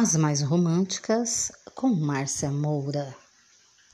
As mais românticas com Márcia Moura.